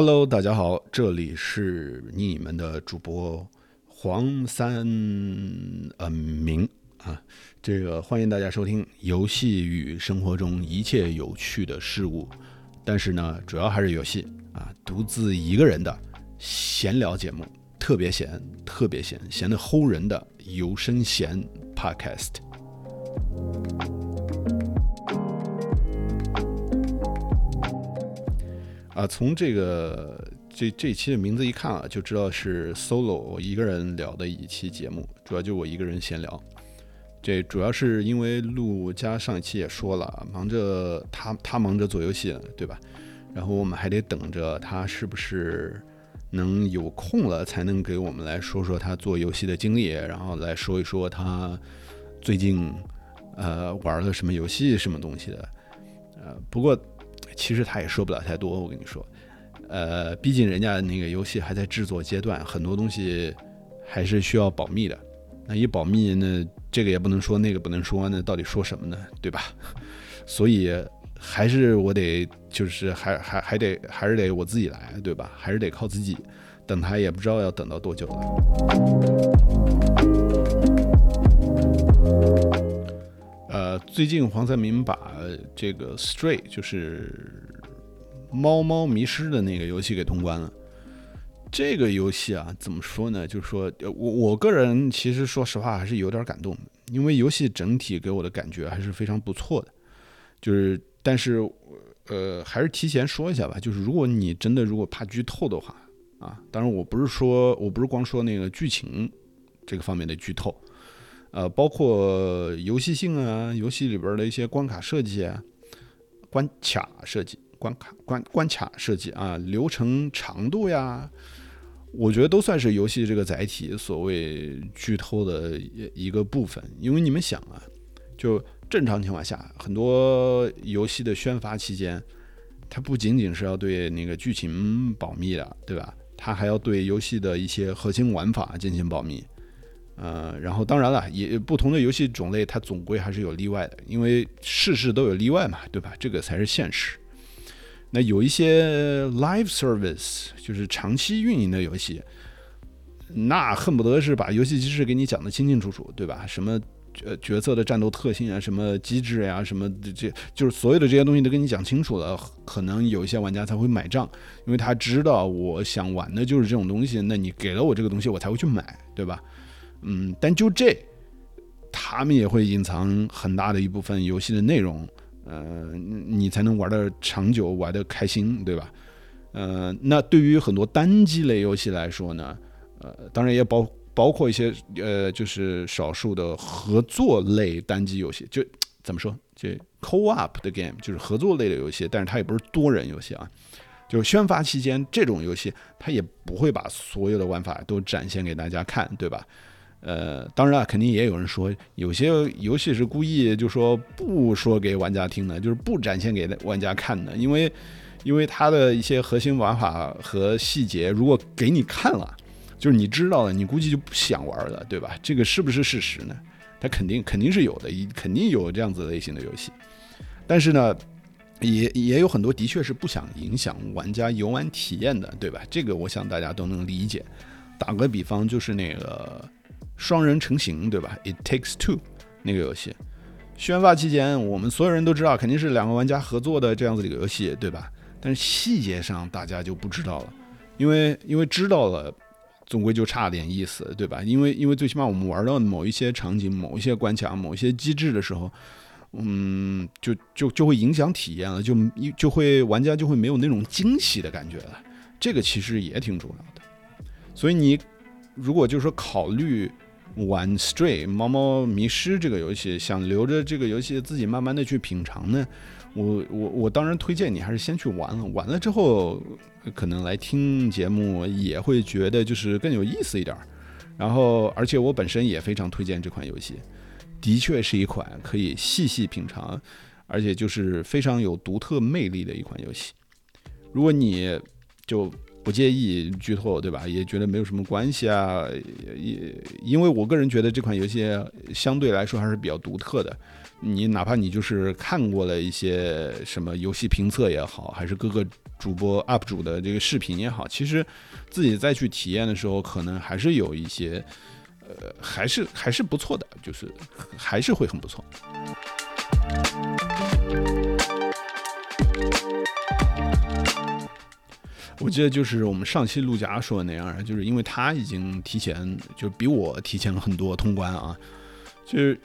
Hello，大家好，这里是你们的主播黄三呃明啊，这个欢迎大家收听游戏与生活中一切有趣的事物，但是呢，主要还是游戏啊，独自一个人的闲聊节目，特别闲，特别闲，闲的齁人的有声闲 Podcast。啊，从这个这这期的名字一看啊，就知道是 solo 一个人聊的一期节目，主要就我一个人闲聊。这主要是因为陆家上一期也说了，忙着他他忙着做游戏，对吧？然后我们还得等着他是不是能有空了，才能给我们来说说他做游戏的经历，然后来说一说他最近呃玩了什么游戏、什么东西的。呃，不过。其实他也说不了太多，我跟你说，呃，毕竟人家那个游戏还在制作阶段，很多东西还是需要保密的。那一保密，那这个也不能说，那个不能说，那到底说什么呢？对吧？所以还是我得，就是还还还得还是得我自己来，对吧？还是得靠自己。等他也不知道要等到多久了。最近黄三明把这个 Stray 就是猫猫迷失的那个游戏给通关了。这个游戏啊，怎么说呢？就是说我我个人其实说实话还是有点感动，因为游戏整体给我的感觉还是非常不错的。就是，但是呃，还是提前说一下吧，就是如果你真的如果怕剧透的话啊，当然我不是说我不是光说那个剧情这个方面的剧透。呃，包括游戏性啊，游戏里边的一些关卡设计啊，关卡设计、关卡关关卡设计啊，流程长度呀，我觉得都算是游戏这个载体所谓剧透的一一个部分。因为你们想啊，就正常情况下，很多游戏的宣发期间，它不仅仅是要对那个剧情保密的，对吧？它还要对游戏的一些核心玩法进行保密。呃，然后当然了，也不同的游戏种类，它总归还是有例外的，因为事事都有例外嘛，对吧？这个才是现实。那有一些 live service，就是长期运营的游戏，那恨不得是把游戏机制给你讲得清清楚楚，对吧？什么呃角色的战斗特性啊，什么机制呀，什么这就是所有的这些东西都跟你讲清楚了，可能有一些玩家才会买账，因为他知道我想玩的就是这种东西，那你给了我这个东西，我才会去买，对吧？嗯，但就这，他们也会隐藏很大的一部分游戏的内容，呃，你才能玩的长久，玩的开心，对吧？呃，那对于很多单机类游戏来说呢，呃，当然也包包括一些呃，就是少数的合作类单机游戏，就怎么说，就 co-op 的 game，就是合作类的游戏，但是它也不是多人游戏啊。就宣发期间这种游戏，它也不会把所有的玩法都展现给大家看，对吧？呃，当然啊，肯定也有人说，有些游戏是故意就说不说给玩家听的，就是不展现给玩家看的，因为，因为它的一些核心玩法和细节，如果给你看了，就是你知道了，你估计就不想玩了，对吧？这个是不是事实呢？它肯定肯定是有的，一肯定有这样子类型的游戏，但是呢，也也有很多的确是不想影响玩家游玩体验的，对吧？这个我想大家都能理解。打个比方，就是那个。双人成型，对吧？It takes two 那个游戏，宣发期间，我们所有人都知道，肯定是两个玩家合作的这样子的一个游戏，对吧？但是细节上大家就不知道了，因为因为知道了，总归就差点意思，对吧？因为因为最起码我们玩到某一些场景、某一些关卡、某一些机制的时候，嗯，就就就会影响体验了，就就会玩家就会没有那种惊喜的感觉了。这个其实也挺重要的，所以你如果就是说考虑。玩 Stray 猫猫迷失这个游戏，想留着这个游戏自己慢慢的去品尝呢，我我我当然推荐你还是先去玩了，玩了之后可能来听节目也会觉得就是更有意思一点儿。然后而且我本身也非常推荐这款游戏，的确是一款可以细细品尝，而且就是非常有独特魅力的一款游戏。如果你就。不介意剧透，对吧？也觉得没有什么关系啊。也因为我个人觉得这款游戏相对来说还是比较独特的，你哪怕你就是看过了一些什么游戏评测也好，还是各个主播 UP 主的这个视频也好，其实自己再去体验的时候，可能还是有一些，呃，还是还是不错的，就是还是会很不错。我记得就是我们上期陆佳说的那样，就是因为他已经提前，就比我提前了很多通关啊，就是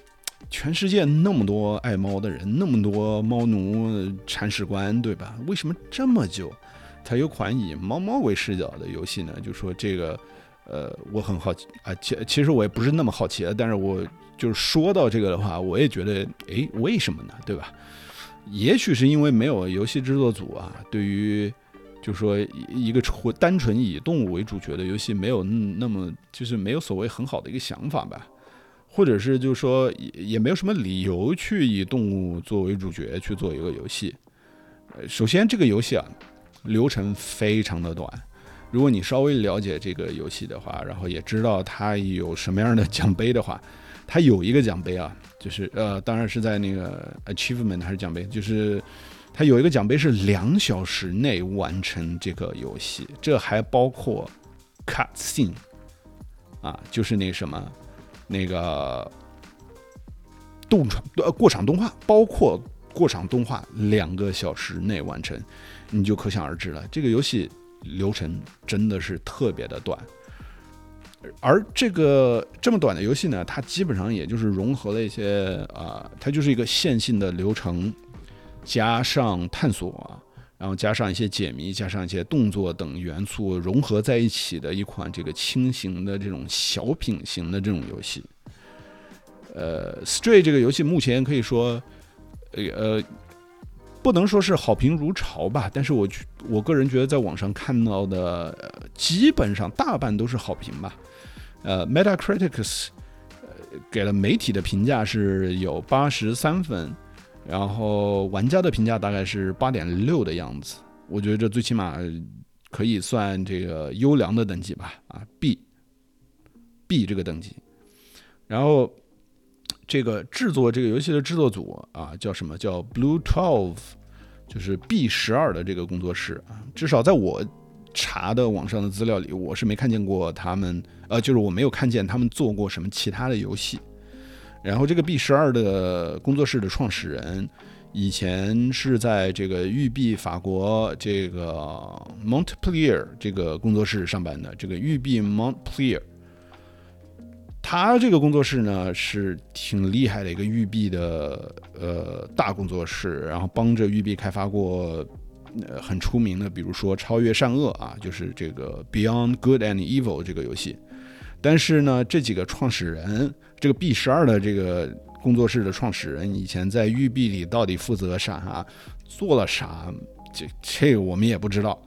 全世界那么多爱猫的人，那么多猫奴铲屎官，对吧？为什么这么久才有款以猫猫为视角的游戏呢？就说这个，呃，我很好奇啊，其其实我也不是那么好奇但是我就是说到这个的话，我也觉得，诶，为什么呢？对吧？也许是因为没有游戏制作组啊，对于。就说一个纯单纯以动物为主角的游戏没有那么就是没有所谓很好的一个想法吧，或者是就是说也也没有什么理由去以动物作为主角去做一个游戏。首先这个游戏啊流程非常的短，如果你稍微了解这个游戏的话，然后也知道它有什么样的奖杯的话，它有一个奖杯啊，就是呃当然是在那个 achievement 还是奖杯，就是。它有一个奖杯是两小时内完成这个游戏，这还包括 cut scene 啊，就是那什么那个动场呃过场动画，包括过场动画两个小时内完成，你就可想而知了。这个游戏流程真的是特别的短，而这个这么短的游戏呢，它基本上也就是融合了一些啊，它就是一个线性的流程。加上探索，然后加上一些解谜，加上一些动作等元素融合在一起的一款这个轻型的这种小品型的这种游戏。呃，Stray 这个游戏目前可以说，呃，不能说是好评如潮吧，但是我我个人觉得在网上看到的基本上大半都是好评吧。呃，Metacritic 给了媒体的评价是有八十三分。然后玩家的评价大概是八点六的样子，我觉得这最起码可以算这个优良的等级吧，啊，B，B 这个等级。然后这个制作这个游戏的制作组啊，叫什么叫 Blue Twelve，就是 B 十二的这个工作室啊，至少在我查的网上的资料里，我是没看见过他们，呃，就是我没有看见他们做过什么其他的游戏。然后这个 B 十二的工作室的创始人，以前是在这个育碧法国这个 Montpellier 这个工作室上班的。这个育碧 Montpellier，他这个工作室呢是挺厉害的一个育碧的呃大工作室，然后帮着育碧开发过呃很出名的，比如说《超越善恶》啊，就是这个 Beyond Good and Evil 这个游戏。但是呢，这几个创始人。这个 B 十二的这个工作室的创始人以前在育碧里到底负责啥啊，做了啥？这这个我们也不知道。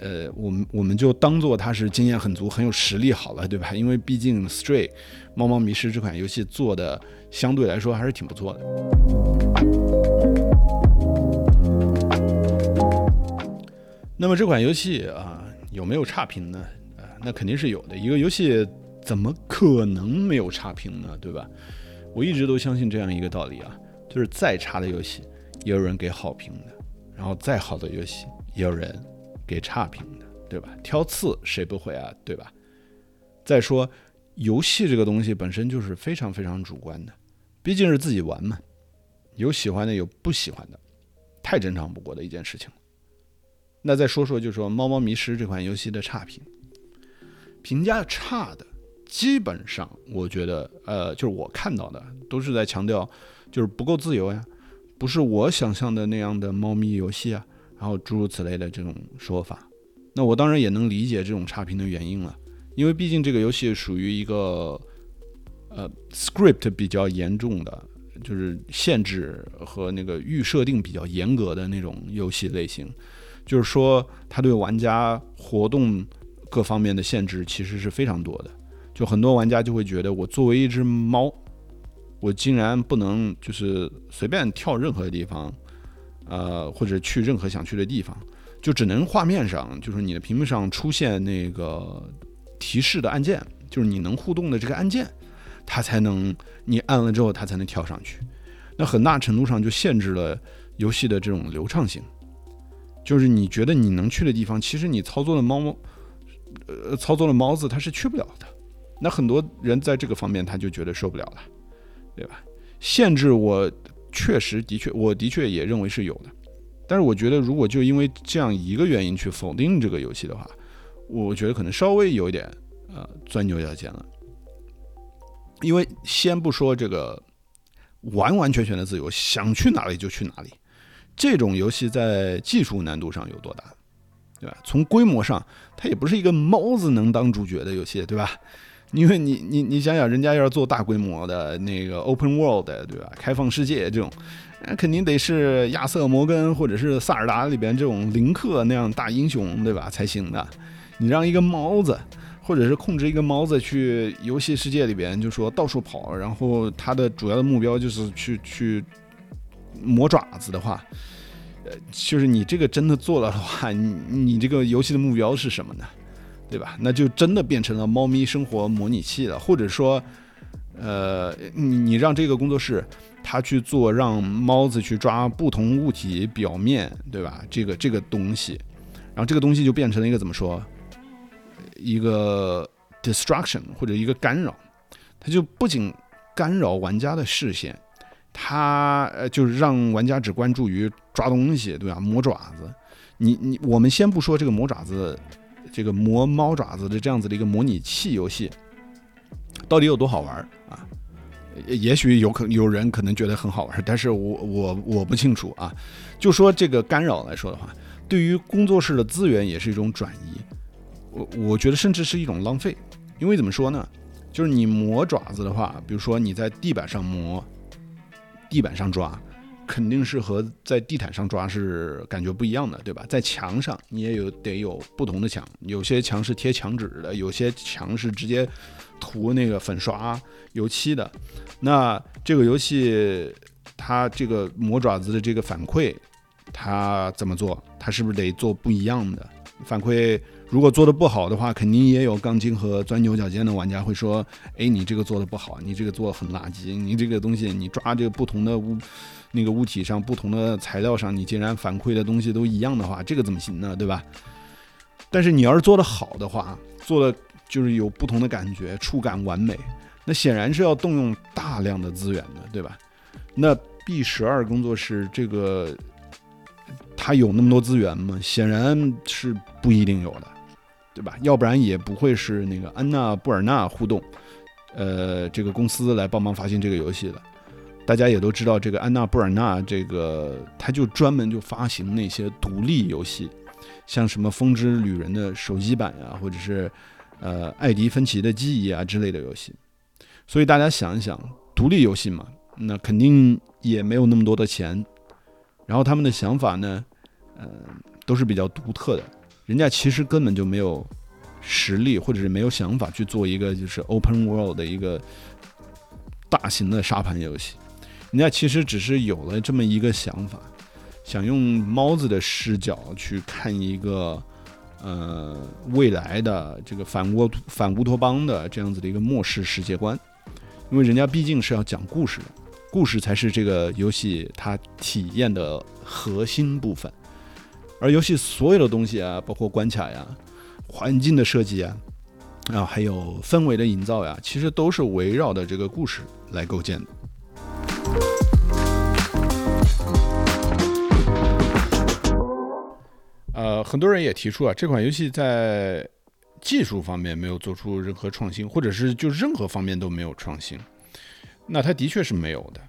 呃，我们我们就当做他是经验很足、很有实力好了，对吧？因为毕竟 Stray 猫猫迷失这款游戏做的相对来说还是挺不错的。那么这款游戏啊，有没有差评呢？那肯定是有的。一个游戏。怎么可能没有差评呢？对吧？我一直都相信这样一个道理啊，就是再差的游戏也有人给好评的，然后再好的游戏也有人给差评的，对吧？挑刺谁不会啊？对吧？再说，游戏这个东西本身就是非常非常主观的，毕竟是自己玩嘛，有喜欢的，有不喜欢的，太正常不过的一件事情了。那再说说，就说《猫猫迷失》这款游戏的差评，评价差的。基本上，我觉得，呃，就是我看到的都是在强调，就是不够自由呀，不是我想象的那样的猫咪游戏啊，然后诸如此类的这种说法。那我当然也能理解这种差评的原因了，因为毕竟这个游戏属于一个，呃，script 比较严重的，就是限制和那个预设定比较严格的那种游戏类型，就是说它对玩家活动各方面的限制其实是非常多的。就很多玩家就会觉得，我作为一只猫，我竟然不能就是随便跳任何地方，呃，或者去任何想去的地方，就只能画面上，就是你的屏幕上出现那个提示的按键，就是你能互动的这个按键，它才能你按了之后它才能跳上去。那很大程度上就限制了游戏的这种流畅性。就是你觉得你能去的地方，其实你操作的猫，呃，操作的猫子它是去不了的。那很多人在这个方面他就觉得受不了了，对吧？限制我确实的确，我的确也认为是有的。但是我觉得，如果就因为这样一个原因去否定这个游戏的话，我觉得可能稍微有一点呃钻牛角尖了。因为先不说这个完完全全的自由，想去哪里就去哪里。这种游戏在技术难度上有多大，对吧？从规模上，它也不是一个猫子能当主角的游戏，对吧？因为你你你想想，人家要是做大规模的那个 open world，对吧？开放世界这种，那肯定得是亚瑟摩根或者是萨尔达里边这种林克那样大英雄，对吧？才行的。你让一个猫子，或者是控制一个猫子去游戏世界里边，就说到处跑，然后它的主要的目标就是去去。磨爪子的话，呃，就是你这个真的做了的话，你你这个游戏的目标是什么呢？对吧？那就真的变成了猫咪生活模拟器了，或者说，呃，你你让这个工作室他去做，让猫子去抓不同物体表面，对吧？这个这个东西，然后这个东西就变成了一个怎么说？一个 destruction 或者一个干扰，它就不仅干扰玩家的视线。它呃，就是让玩家只关注于抓东西，对吧？磨爪子，你你，我们先不说这个磨爪子，这个磨猫爪子的这样子的一个模拟器游戏，到底有多好玩啊？也许有可有人可能觉得很好玩，但是我我我不清楚啊。就说这个干扰来说的话，对于工作室的资源也是一种转移，我我觉得甚至是一种浪费，因为怎么说呢？就是你磨爪子的话，比如说你在地板上磨。地板上抓，肯定是和在地毯上抓是感觉不一样的，对吧？在墙上你也有得有不同的墙，有些墙是贴墙纸的，有些墙是直接涂那个粉刷油漆的。那这个游戏它这个磨爪子的这个反馈，它怎么做？它是不是得做不一样的反馈？如果做的不好的话，肯定也有杠精和钻牛角尖的玩家会说：“哎，你这个做的不好，你这个做的很垃圾，你这个东西你抓这个不同的物，那个物体上不同的材料上，你竟然反馈的东西都一样的话，这个怎么行呢？对吧？但是你要是做的好的话，做的就是有不同的感觉，触感完美，那显然是要动用大量的资源的，对吧？那 B 十二工作室这个，他有那么多资源吗？显然是不一定有的。”对吧？要不然也不会是那个安娜布尔纳互动，呃，这个公司来帮忙发行这个游戏的。大家也都知道，这个安娜布尔纳这个，他就专门就发行那些独立游戏，像什么《风之旅人》的手机版呀，或者是呃《艾迪芬奇的记忆》啊之类的游戏。所以大家想一想，独立游戏嘛，那肯定也没有那么多的钱。然后他们的想法呢，呃，都是比较独特的。人家其实根本就没有实力，或者是没有想法去做一个就是 open world 的一个大型的沙盘游戏。人家其实只是有了这么一个想法，想用猫子的视角去看一个呃未来的这个反乌反乌托邦的这样子的一个末世世界观。因为人家毕竟是要讲故事的，故事才是这个游戏它体验的核心部分。而游戏所有的东西啊，包括关卡呀、环境的设计啊，啊，还有氛围的营造呀，其实都是围绕的这个故事来构建的。呃，很多人也提出啊，这款游戏在技术方面没有做出任何创新，或者是就任何方面都没有创新。那它的确是没有的。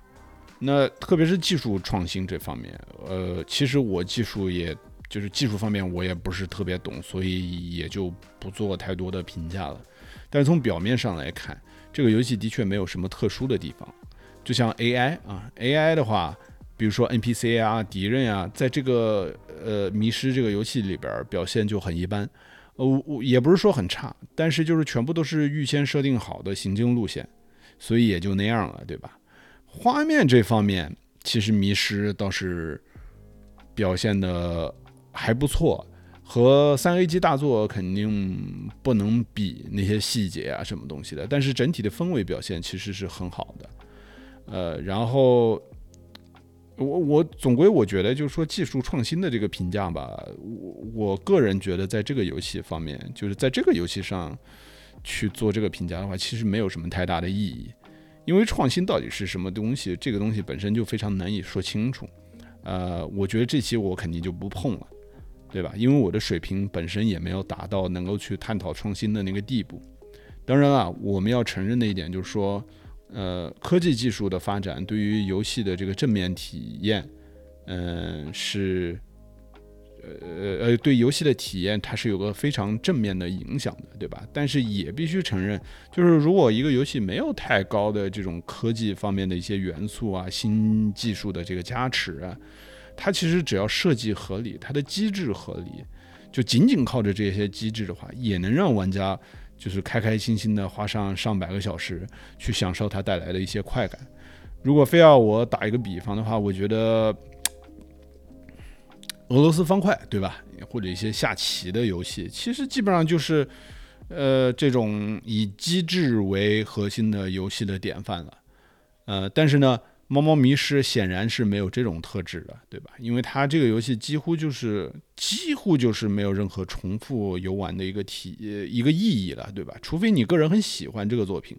那特别是技术创新这方面，呃，其实我技术也。就是技术方面我也不是特别懂，所以也就不做太多的评价了。但是从表面上来看，这个游戏的确没有什么特殊的地方。就像 AI 啊，AI 的话，比如说 NPC 啊、敌人啊，在这个呃迷失这个游戏里边表现就很一般。呃，我也不是说很差，但是就是全部都是预先设定好的行进路线，所以也就那样了，对吧？画面这方面，其实迷失倒是表现的。还不错，和三 A 级大作肯定不能比那些细节啊什么东西的，但是整体的氛围表现其实是很好的。呃，然后我我总归我觉得就是说技术创新的这个评价吧，我我个人觉得在这个游戏方面，就是在这个游戏上去做这个评价的话，其实没有什么太大的意义，因为创新到底是什么东西，这个东西本身就非常难以说清楚。呃，我觉得这期我肯定就不碰了，对吧？因为我的水平本身也没有达到能够去探讨创新的那个地步。当然啊，我们要承认的一点就是说。呃，科技技术的发展对于游戏的这个正面体验，嗯，是，呃呃，对游戏的体验它是有个非常正面的影响的，对吧？但是也必须承认，就是如果一个游戏没有太高的这种科技方面的一些元素啊、新技术的这个加持啊，它其实只要设计合理，它的机制合理，就仅仅靠着这些机制的话，也能让玩家。就是开开心心的花上上百个小时去享受它带来的一些快感。如果非要我打一个比方的话，我觉得俄罗斯方块，对吧？或者一些下棋的游戏，其实基本上就是呃这种以机制为核心的游戏的典范了。呃，但是呢。猫猫迷失显然是没有这种特质的，对吧？因为它这个游戏几乎就是几乎就是没有任何重复游玩的一个体一个意义了，对吧？除非你个人很喜欢这个作品，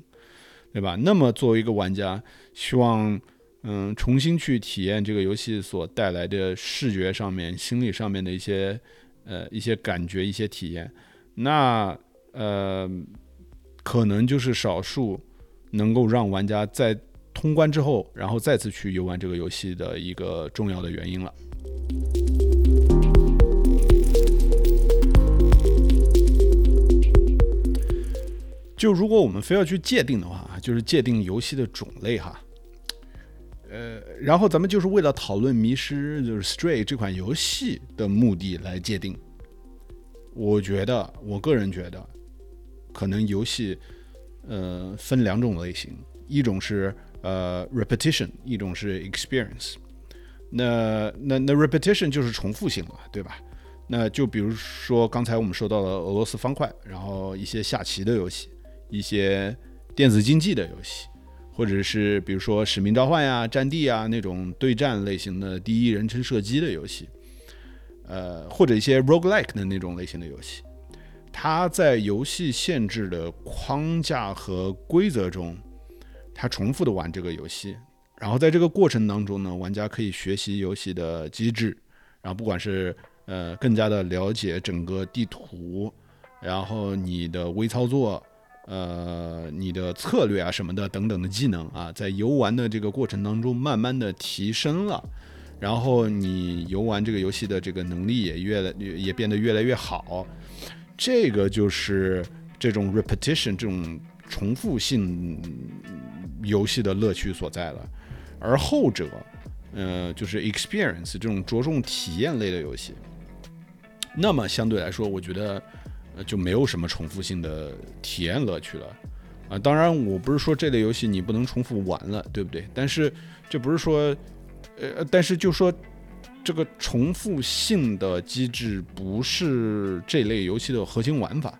对吧？那么作为一个玩家，希望嗯重新去体验这个游戏所带来的视觉上面、心理上面的一些呃一些感觉、一些体验，那呃可能就是少数能够让玩家在。通关之后，然后再次去游玩这个游戏的一个重要的原因了。就如果我们非要去界定的话，就是界定游戏的种类哈。呃，然后咱们就是为了讨论《迷失》就是《Stray》这款游戏的目的来界定。我觉得，我个人觉得，可能游戏呃分两种类型，一种是。呃，repetition 一种是 experience，那那那 repetition 就是重复性了，对吧？那就比如说刚才我们说到了俄罗斯方块，然后一些下棋的游戏，一些电子竞技的游戏，或者是比如说使命召唤呀、战地啊那种对战类型的第一人称射击的游戏，呃，或者一些 roguelike 的那种类型的游戏，它在游戏限制的框架和规则中。他重复的玩这个游戏，然后在这个过程当中呢，玩家可以学习游戏的机制，然后不管是呃更加的了解整个地图，然后你的微操作，呃你的策略啊什么的等等的技能啊，在游玩的这个过程当中慢慢的提升了，然后你游玩这个游戏的这个能力也越来也变得越来越好，这个就是这种 repetition 这种重复性。游戏的乐趣所在了，而后者，呃，就是 experience 这种着重体验类的游戏，那么相对来说，我觉得，呃，就没有什么重复性的体验乐趣了，啊，当然，我不是说这类游戏你不能重复玩了，对不对？但是这不是说，呃，但是就说这个重复性的机制不是这类游戏的核心玩法，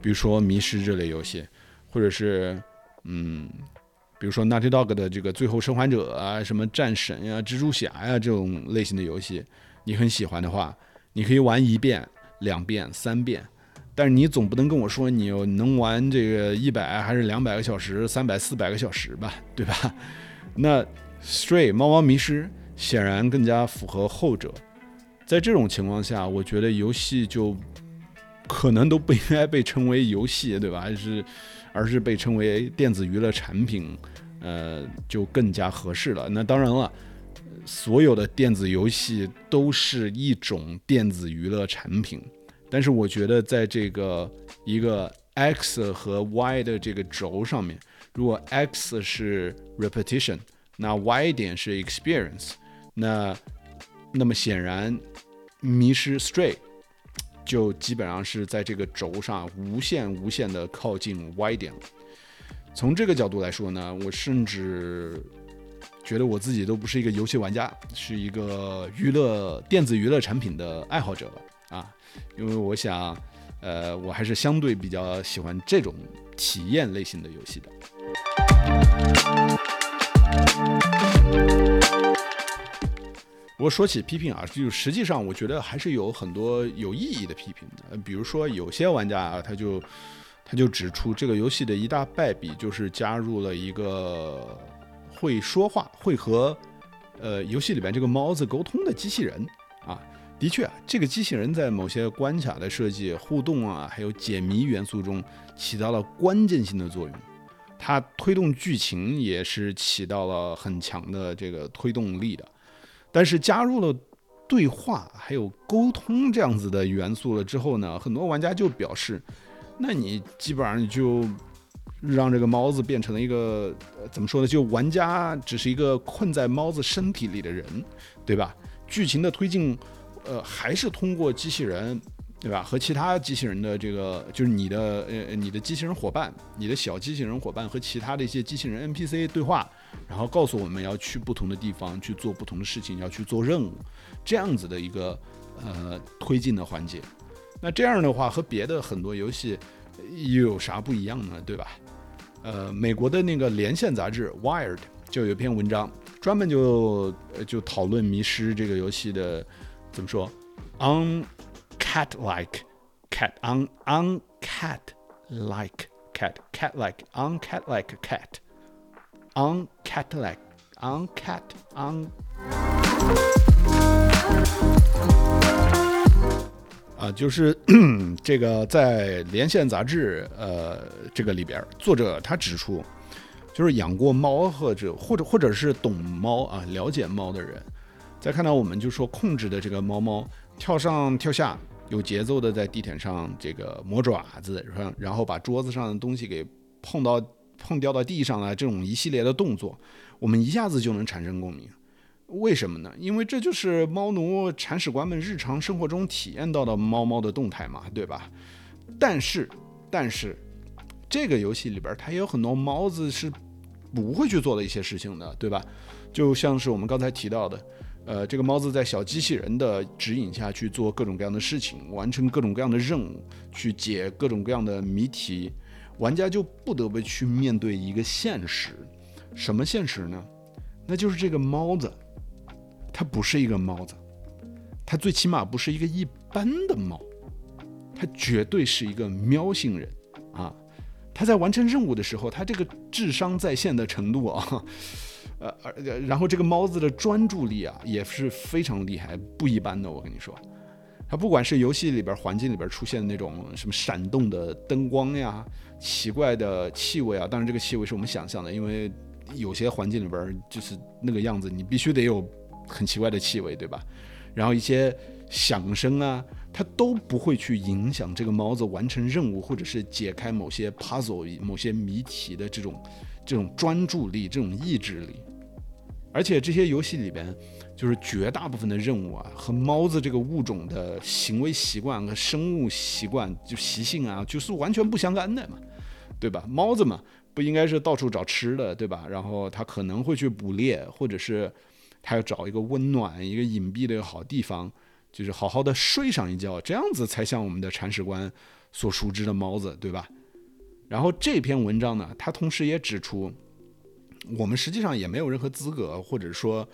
比如说迷失这类游戏，或者是，嗯。比如说 Naughty Dog 的这个《最后生还者》啊，什么战神呀、蜘蛛侠呀这种类型的游戏，你很喜欢的话，你可以玩一遍、两遍、三遍，但是你总不能跟我说你能玩这个一百还是两百个小时、三百、四百个小时吧，对吧？那 Stray 猫猫迷失显然更加符合后者。在这种情况下，我觉得游戏就可能都不应该被称为游戏，对吧？还是。而是被称为电子娱乐产品，呃，就更加合适了。那当然了，所有的电子游戏都是一种电子娱乐产品。但是我觉得，在这个一个 x 和 y 的这个轴上面，如果 x 是 repetition，那 y 点是 experience，那那么显然，迷失 stray。就基本上是在这个轴上无限无限的靠近 Y 点了。从这个角度来说呢，我甚至觉得我自己都不是一个游戏玩家，是一个娱乐电子娱乐产品的爱好者吧啊。因为我想，呃，我还是相对比较喜欢这种体验类型的游戏的。不过说起批评啊，就实际上我觉得还是有很多有意义的批评的。比如说有些玩家啊，他就他就指出这个游戏的一大败笔就是加入了一个会说话、会和呃游戏里边这个猫子沟通的机器人啊。的确啊，这个机器人在某些关卡的设计、互动啊，还有解谜元素中起到了关键性的作用。它推动剧情也是起到了很强的这个推动力的。但是加入了对话还有沟通这样子的元素了之后呢，很多玩家就表示，那你基本上就让这个猫子变成了一个怎么说呢？就玩家只是一个困在猫子身体里的人，对吧？剧情的推进。呃，还是通过机器人，对吧？和其他机器人的这个，就是你的呃，你的机器人伙伴，你的小机器人伙伴和其他的一些机器人 NPC 对话，然后告诉我们要去不同的地方去做不同的事情，要去做任务，这样子的一个呃推进的环节。那这样的话，和别的很多游戏又有啥不一样呢？对吧？呃，美国的那个连线杂志 Wired 就有一篇文章，专门就就讨论《迷失》这个游戏的。怎么说？On cat like cat un un cat like cat cat like un cat like cat un cat like un cat un 啊，就是这个在连线杂志呃这个里边，作者他指出，就是养过猫或者或者或者是懂猫啊了解猫的人。再看到我们就说控制的这个猫猫跳上跳下，有节奏的在地毯上这个磨爪子，然后然后把桌子上的东西给碰到碰掉到地上了，这种一系列的动作，我们一下子就能产生共鸣。为什么呢？因为这就是猫奴铲屎官们日常生活中体验到的猫猫的动态嘛，对吧？但是但是这个游戏里边它也有很多猫子是不会去做的一些事情的，对吧？就像是我们刚才提到的。呃，这个猫子在小机器人的指引下去做各种各样的事情，完成各种各样的任务，去解各种各样的谜题，玩家就不得不去面对一个现实。什么现实呢？那就是这个猫子，它不是一个猫子，它最起码不是一个一般的猫，它绝对是一个喵星人啊！它在完成任务的时候，它这个智商在线的程度啊。呃，而然后这个猫子的专注力啊也是非常厉害，不一般的。我跟你说，它不管是游戏里边环境里边出现的那种什么闪动的灯光呀、奇怪的气味啊，当然这个气味是我们想象的，因为有些环境里边就是那个样子，你必须得有很奇怪的气味，对吧？然后一些响声啊，它都不会去影响这个猫子完成任务或者是解开某些 puzzle、某些谜题的这种。这种专注力，这种意志力，而且这些游戏里边，就是绝大部分的任务啊，和猫子这个物种的行为习惯和生物习惯就习性啊，就是完全不相干的嘛，对吧？猫子嘛，不应该是到处找吃的，对吧？然后它可能会去捕猎，或者是它要找一个温暖、一个隐蔽的一个好地方，就是好好的睡上一觉，这样子才像我们的铲屎官所熟知的猫子，对吧？然后这篇文章呢，他同时也指出，我们实际上也没有任何资格，或者说，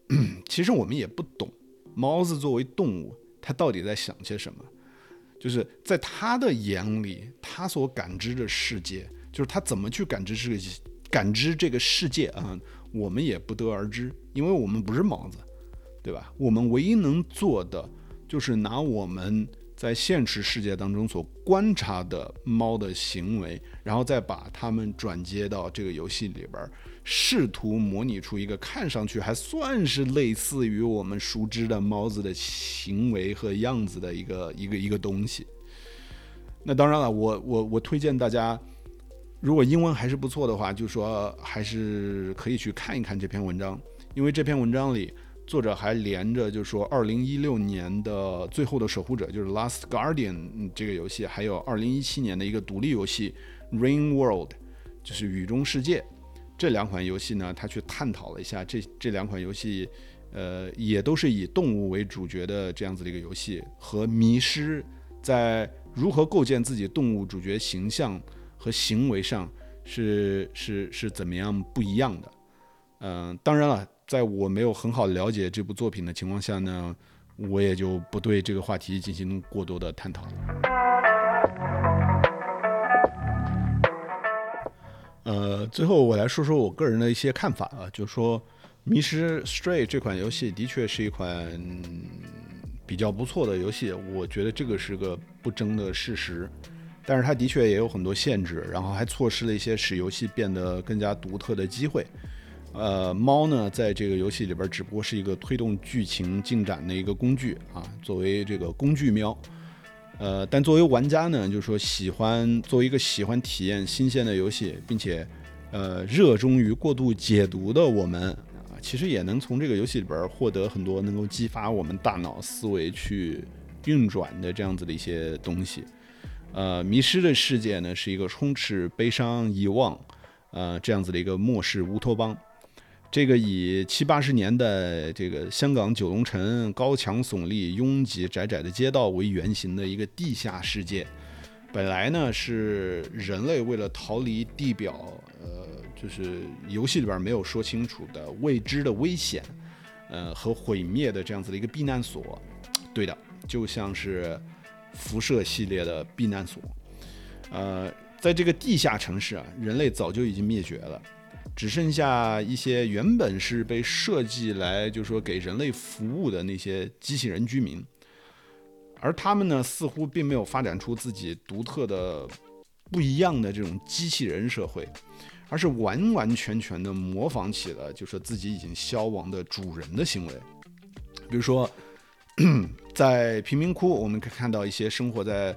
其实我们也不懂猫子作为动物，它到底在想些什么。就是在他的眼里，他所感知的世界，就是他怎么去感知这个感知这个世界啊，我们也不得而知，因为我们不是猫子，对吧？我们唯一能做的，就是拿我们。在现实世界当中所观察的猫的行为，然后再把它们转接到这个游戏里边，试图模拟出一个看上去还算是类似于我们熟知的猫子的行为和样子的一个一个一个东西。那当然了，我我我推荐大家，如果英文还是不错的话，就说还是可以去看一看这篇文章，因为这篇文章里。作者还连着就是说，二零一六年的《最后的守护者》就是《Last Guardian》这个游戏，还有二零一七年的一个独立游戏《Rain World》，就是雨中世界这两款游戏呢，他去探讨了一下这这两款游戏，呃，也都是以动物为主角的这样子的一个游戏，和迷失在如何构建自己动物主角形象和行为上是是是怎么样不一样的。嗯，当然了。在我没有很好了解这部作品的情况下呢，我也就不对这个话题进行过多的探讨了呃，最后我来说说我个人的一些看法啊，就是说《迷失 Stray》这款游戏的确是一款比较不错的游戏，我觉得这个是个不争的事实。但是它的确也有很多限制，然后还错失了一些使游戏变得更加独特的机会。呃，猫呢，在这个游戏里边只不过是一个推动剧情进展的一个工具啊，作为这个工具喵。呃，但作为玩家呢，就是说喜欢作为一个喜欢体验新鲜的游戏，并且呃热衷于过度解读的我们啊，其实也能从这个游戏里边获得很多能够激发我们大脑思维去运转的这样子的一些东西。呃，迷失的世界呢，是一个充斥悲伤、遗忘，呃，这样子的一个末世乌托邦。这个以七八十年代这个香港九龙城高墙耸立、拥挤窄窄的街道为原型的一个地下世界，本来呢是人类为了逃离地表，呃，就是游戏里边没有说清楚的未知的危险，呃和毁灭的这样子的一个避难所。对的，就像是。辐射系列的避难所，呃，在这个地下城市啊，人类早就已经灭绝了，只剩下一些原本是被设计来就是说给人类服务的那些机器人居民，而他们呢，似乎并没有发展出自己独特的、不一样的这种机器人社会，而是完完全全的模仿起了就说自己已经消亡的主人的行为，比如说。在贫民窟，我们可以看到一些生活在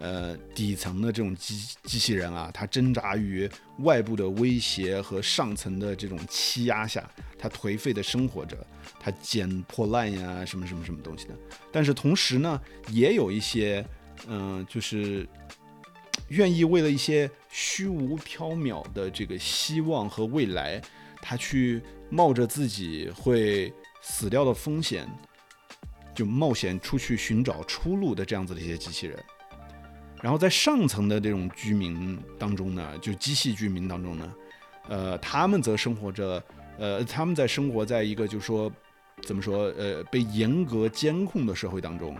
呃底层的这种机机器人啊，它挣扎于外部的威胁和上层的这种欺压下，它颓废的生活着，它捡破烂呀，什么什么什么东西的。但是同时呢，也有一些嗯，就是 愿意为了一些虚无缥缈的这个希望和未来，他去冒着自己会死掉的风险。就冒险出去寻找出路的这样子的一些机器人，然后在上层的这种居民当中呢，就机器居民当中呢，呃，他们则生活着，呃，他们在生活在一个就是说怎么说，呃，被严格监控的社会当中，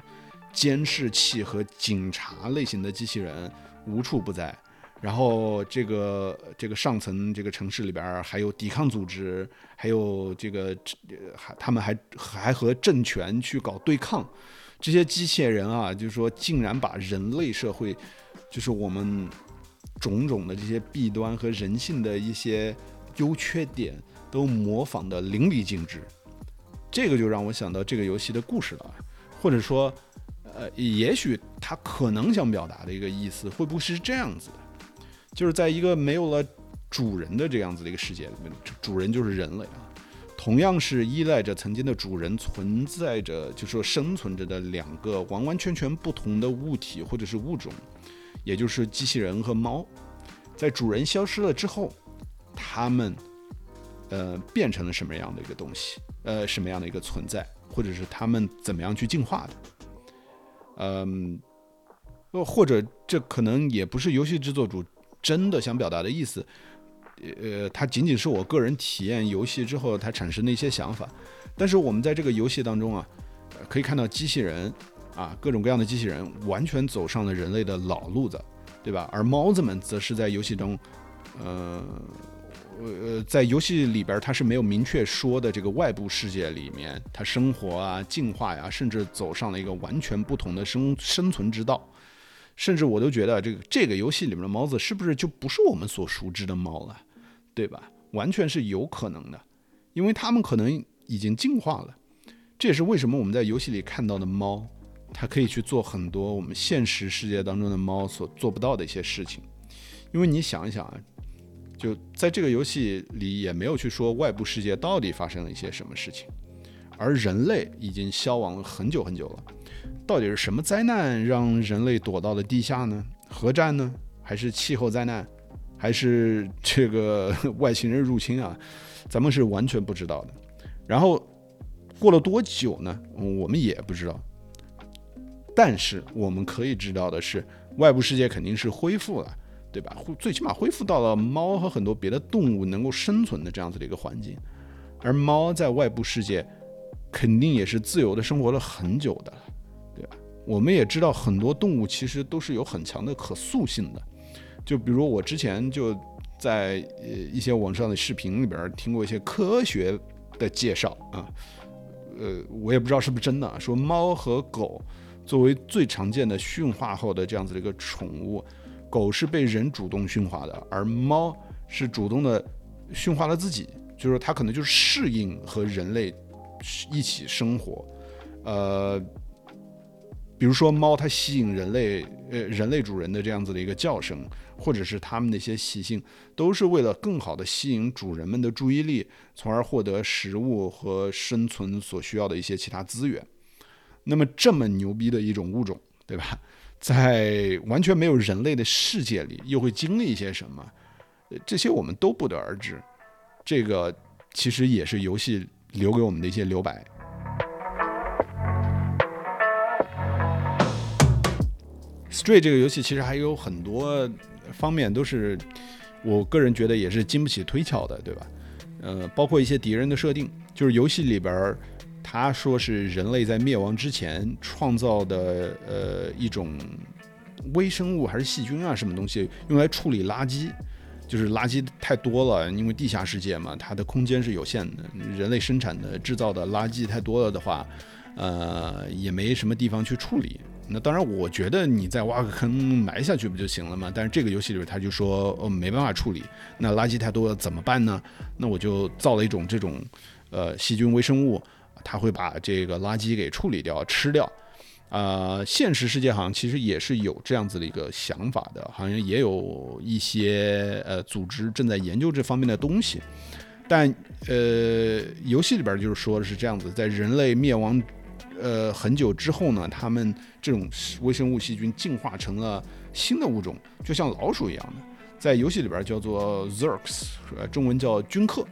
监视器和警察类型的机器人无处不在。然后这个这个上层这个城市里边还有抵抗组织，还有这个还他们还还和政权去搞对抗，这些机器人啊，就是说竟然把人类社会，就是我们种种的这些弊端和人性的一些优缺点都模仿的淋漓尽致，这个就让我想到这个游戏的故事了，或者说，呃，也许他可能想表达的一个意思，会不会是这样子的？就是在一个没有了主人的这样子的一个世界里面，主人就是人类啊，同样是依赖着曾经的主人存在着，就说生存着的两个完完全全不同的物体或者是物种，也就是机器人和猫，在主人消失了之后，它们呃变成了什么样的一个东西？呃，什么样的一个存在？或者是它们怎么样去进化的？嗯，呃，或者这可能也不是游戏制作组。真的想表达的意思，呃，它仅仅是我个人体验游戏之后它产生的一些想法。但是我们在这个游戏当中啊，可以看到机器人啊，各种各样的机器人完全走上了人类的老路子，对吧？而猫子们则是在游戏中，呃，呃，在游戏里边它是没有明确说的这个外部世界里面，它生活啊、进化呀，甚至走上了一个完全不同的生生存之道。甚至我都觉得，这个这个游戏里面的猫子是不是就不是我们所熟知的猫了，对吧？完全是有可能的，因为它们可能已经进化了。这也是为什么我们在游戏里看到的猫，它可以去做很多我们现实世界当中的猫所做不到的一些事情。因为你想一想啊，就在这个游戏里也没有去说外部世界到底发生了一些什么事情，而人类已经消亡了很久很久了。到底是什么灾难让人类躲到了地下呢？核战呢？还是气候灾难？还是这个 外星人入侵啊？咱们是完全不知道的。然后过了多久呢？我们也不知道。但是我们可以知道的是，外部世界肯定是恢复了，对吧？最起码恢复到了猫和很多别的动物能够生存的这样子的一个环境。而猫在外部世界肯定也是自由的生活了很久的，对吧？我们也知道很多动物其实都是有很强的可塑性的，就比如我之前就在呃一些网上的视频里边听过一些科学的介绍啊，呃，我也不知道是不是真的，说猫和狗作为最常见的驯化后的这样子的一个宠物，狗是被人主动驯化的，而猫是主动的驯化了自己。就是它可能就是适应和人类一起生活，呃，比如说猫，它吸引人类，呃，人类主人的这样子的一个叫声，或者是它们的一些习性，都是为了更好的吸引主人们的注意力，从而获得食物和生存所需要的一些其他资源。那么这么牛逼的一种物种，对吧？在完全没有人类的世界里，又会经历一些什么？这些我们都不得而知。这个其实也是游戏留给我们的一些留白。Stray 这个游戏其实还有很多方面都是我个人觉得也是经不起推敲的，对吧？呃，包括一些敌人的设定，就是游戏里边他说是人类在灭亡之前创造的呃一种微生物还是细菌啊什么东西，用来处理垃圾。就是垃圾太多了，因为地下世界嘛，它的空间是有限的。人类生产的、制造的垃圾太多了的话，呃，也没什么地方去处理。那当然，我觉得你再挖个坑埋下去不就行了吗？但是这个游戏里边他就说，哦，没办法处理。那垃圾太多了怎么办呢？那我就造了一种这种，呃，细菌微生物，它会把这个垃圾给处理掉、吃掉。呃，现实世界好像其实也是有这样子的一个想法的，好像也有一些呃组织正在研究这方面的东西。但呃，游戏里边就是说的是这样子，在人类灭亡呃很久之后呢，他们这种微生物细菌进化成了新的物种，就像老鼠一样的，在游戏里边叫做 Zerks，中文叫菌克。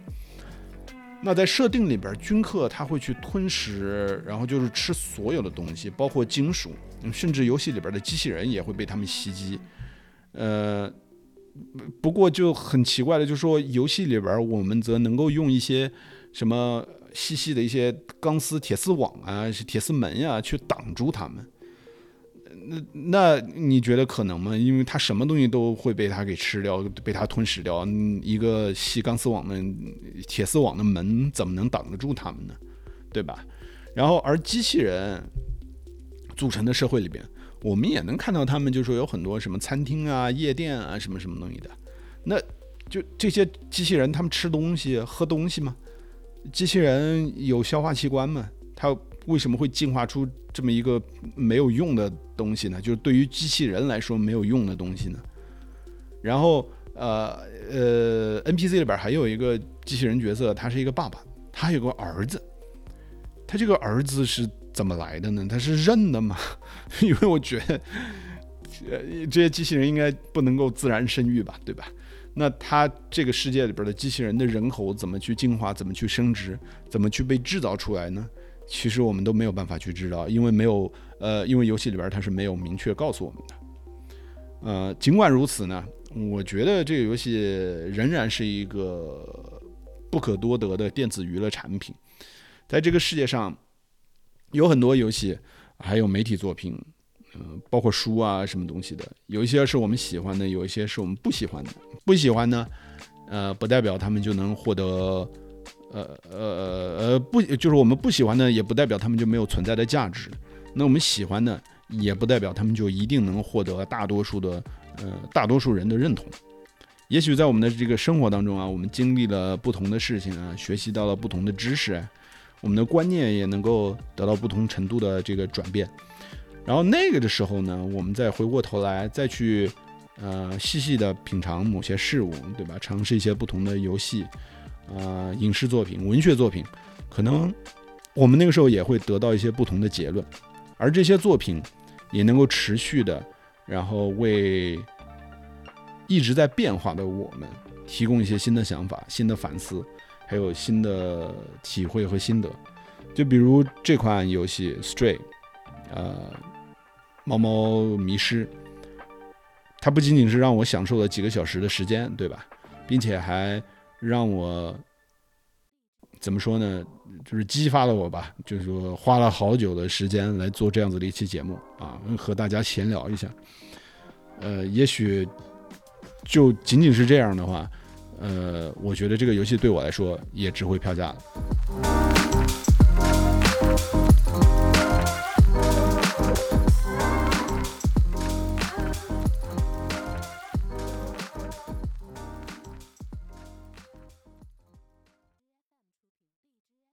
那在设定里边，军客他会去吞食，然后就是吃所有的东西，包括金属，甚至游戏里边的机器人也会被他们袭击。呃，不过就很奇怪的，就是说游戏里边我们则能够用一些什么细细的一些钢丝、铁丝网啊、铁丝门呀去挡住他们。那那你觉得可能吗？因为它什么东西都会被它给吃掉，被它吞噬掉。一个细钢丝网的铁丝网的门怎么能挡得住他们呢？对吧？然后而机器人组成的社会里边，我们也能看到他们，就说有很多什么餐厅啊、夜店啊，什么什么东西的。那就这些机器人，他们吃东西、喝东西吗？机器人有消化器官吗？它？为什么会进化出这么一个没有用的东西呢？就是对于机器人来说没有用的东西呢？然后，呃呃，NPC 里边还有一个机器人角色，他是一个爸爸，他有个儿子。他这个儿子是怎么来的呢？他是认的吗？因为我觉得，呃，这些机器人应该不能够自然生育吧，对吧？那他这个世界里边的机器人的人口怎么去进化？怎么去升值？怎么去被制造出来呢？其实我们都没有办法去知道，因为没有呃，因为游戏里边它是没有明确告诉我们的。呃，尽管如此呢，我觉得这个游戏仍然是一个不可多得的电子娱乐产品。在这个世界上，有很多游戏，还有媒体作品，嗯，包括书啊什么东西的，有一些是我们喜欢的，有一些是我们不喜欢的。不喜欢呢，呃，不代表他们就能获得。呃呃呃不，就是我们不喜欢的，也不代表他们就没有存在的价值。那我们喜欢的，也不代表他们就一定能获得大多数的呃大多数人的认同。也许在我们的这个生活当中啊，我们经历了不同的事情啊，学习到了不同的知识，我们的观念也能够得到不同程度的这个转变。然后那个的时候呢，我们再回过头来再去呃细细的品尝某些事物，对吧？尝试一些不同的游戏。呃，影视作品、文学作品，可能我们那个时候也会得到一些不同的结论，而这些作品也能够持续的，然后为一直在变化的我们提供一些新的想法、新的反思，还有新的体会和心得。就比如这款游戏《Stray》，呃，猫猫迷失，它不仅仅是让我享受了几个小时的时间，对吧？并且还让我怎么说呢？就是激发了我吧，就是说花了好久的时间来做这样子的一期节目啊，和大家闲聊一下。呃，也许就仅仅是这样的话，呃，我觉得这个游戏对我来说也值回票价了。